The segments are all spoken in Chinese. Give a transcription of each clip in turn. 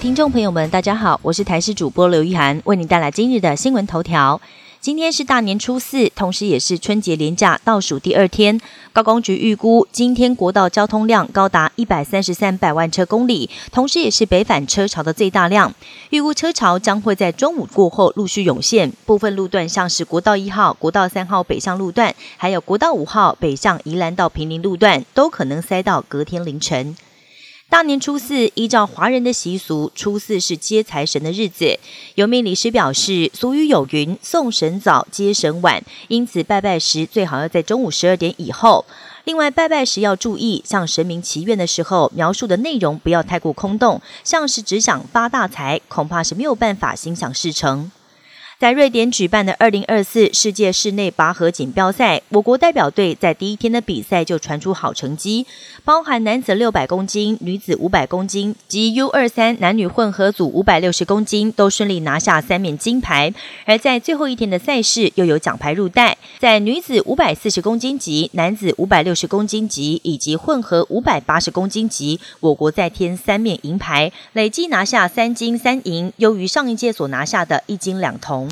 听众朋友们，大家好，我是台视主播刘玉涵，为您带来今日的新闻头条。今天是大年初四，同时也是春节连假倒数第二天。高工局预估，今天国道交通量高达一百三十三百万车公里，同时也是北返车潮的最大量。预估车潮将会在中午过后陆续涌现，部分路段像是国道一号、国道三号北向路段，还有国道五号北向宜兰到平林路段，都可能塞到隔天凌晨。大年初四，依照华人的习俗，初四是接财神的日子。有命理师表示，俗语有云“送神早，接神晚”，因此拜拜时最好要在中午十二点以后。另外，拜拜时要注意，向神明祈愿的时候，描述的内容不要太过空洞，像是只想发大财，恐怕是没有办法心想事成。在瑞典举办的二零二四世界室内拔河锦标赛，我国代表队在第一天的比赛就传出好成绩，包含男子六百公斤、女子五百公斤及 U 二三男女混合组五百六十公斤都顺利拿下三面金牌。而在最后一天的赛事，又有奖牌入袋，在女子五百四十公斤级、男子五百六十公斤级以及混合五百八十公斤级，我国再添三面银牌，累计拿下三金三银，优于上一届所拿下的一金两铜。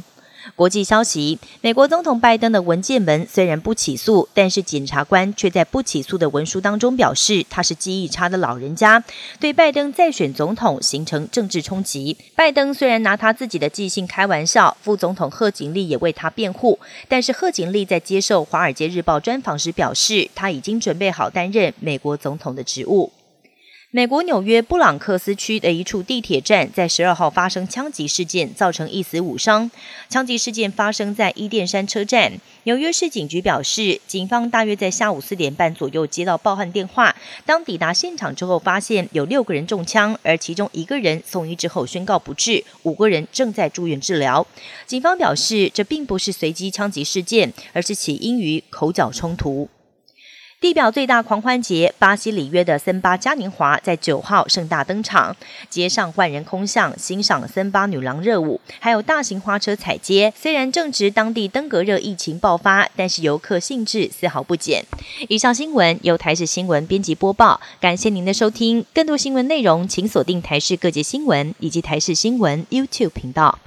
国际消息：美国总统拜登的文件门虽然不起诉，但是检察官却在不起诉的文书当中表示，他是记忆差的老人家，对拜登再选总统形成政治冲击。拜登虽然拿他自己的记性开玩笑，副总统贺锦丽也为他辩护，但是贺锦丽在接受《华尔街日报》专访时表示，他已经准备好担任美国总统的职务。美国纽约布朗克斯区的一处地铁站在十二号发生枪击事件，造成一死五伤。枪击事件发生在伊甸山车站。纽约市警局表示，警方大约在下午四点半左右接到报案电话。当抵达现场之后，发现有六个人中枪，而其中一个人送医之后宣告不治，五个人正在住院治疗。警方表示，这并不是随机枪击事件，而是起因于口角冲突。地表最大狂欢节巴西里约的森巴嘉年华在九号盛大登场，街上万人空巷欣赏森巴女郎热舞，还有大型花车彩街。虽然正值当地登革热疫情爆发，但是游客兴致丝毫不减。以上新闻由台视新闻编辑播报，感谢您的收听。更多新闻内容，请锁定台视各界新闻以及台视新闻 YouTube 频道。